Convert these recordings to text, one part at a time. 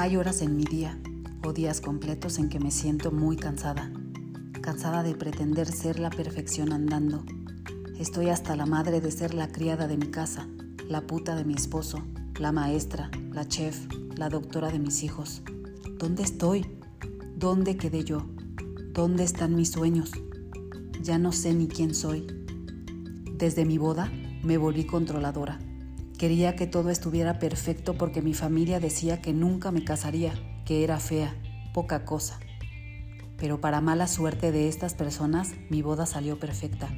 Hay horas en mi día o días completos en que me siento muy cansada, cansada de pretender ser la perfección andando. Estoy hasta la madre de ser la criada de mi casa, la puta de mi esposo, la maestra, la chef, la doctora de mis hijos. ¿Dónde estoy? ¿Dónde quedé yo? ¿Dónde están mis sueños? Ya no sé ni quién soy. Desde mi boda me volví controladora Quería que todo estuviera perfecto porque mi familia decía que nunca me casaría, que era fea, poca cosa. Pero para mala suerte de estas personas, mi boda salió perfecta.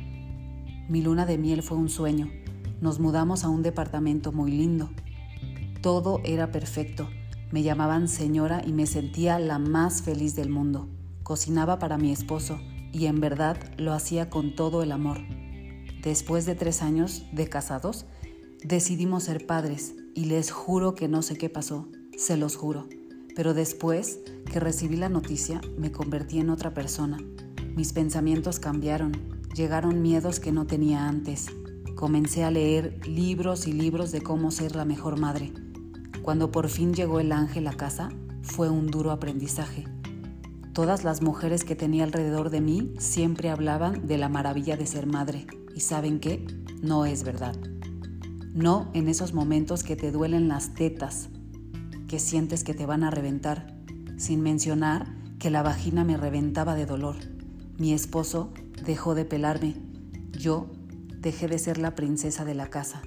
Mi luna de miel fue un sueño. Nos mudamos a un departamento muy lindo. Todo era perfecto. Me llamaban señora y me sentía la más feliz del mundo. Cocinaba para mi esposo y en verdad lo hacía con todo el amor. Después de tres años de casados, Decidimos ser padres y les juro que no sé qué pasó, se los juro. Pero después que recibí la noticia me convertí en otra persona. Mis pensamientos cambiaron, llegaron miedos que no tenía antes. Comencé a leer libros y libros de cómo ser la mejor madre. Cuando por fin llegó el ángel a casa, fue un duro aprendizaje. Todas las mujeres que tenía alrededor de mí siempre hablaban de la maravilla de ser madre. ¿Y saben qué? No es verdad. No en esos momentos que te duelen las tetas, que sientes que te van a reventar, sin mencionar que la vagina me reventaba de dolor. Mi esposo dejó de pelarme. Yo dejé de ser la princesa de la casa.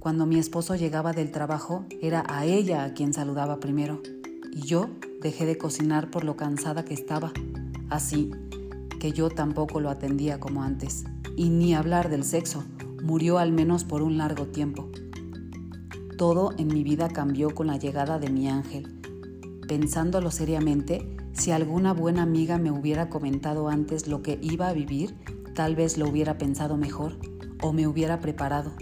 Cuando mi esposo llegaba del trabajo, era a ella a quien saludaba primero. Y yo dejé de cocinar por lo cansada que estaba. Así que yo tampoco lo atendía como antes. Y ni hablar del sexo, murió al menos por un largo tiempo. Todo en mi vida cambió con la llegada de mi ángel. Pensándolo seriamente, si alguna buena amiga me hubiera comentado antes lo que iba a vivir, tal vez lo hubiera pensado mejor o me hubiera preparado.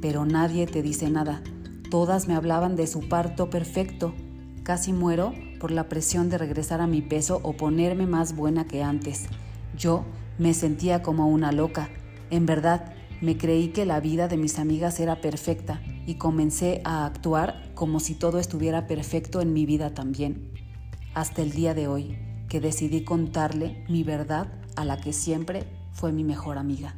Pero nadie te dice nada. Todas me hablaban de su parto perfecto. Casi muero por la presión de regresar a mi peso o ponerme más buena que antes. Yo me sentía como una loca. En verdad, me creí que la vida de mis amigas era perfecta y comencé a actuar como si todo estuviera perfecto en mi vida también. Hasta el día de hoy, que decidí contarle mi verdad a la que siempre fue mi mejor amiga.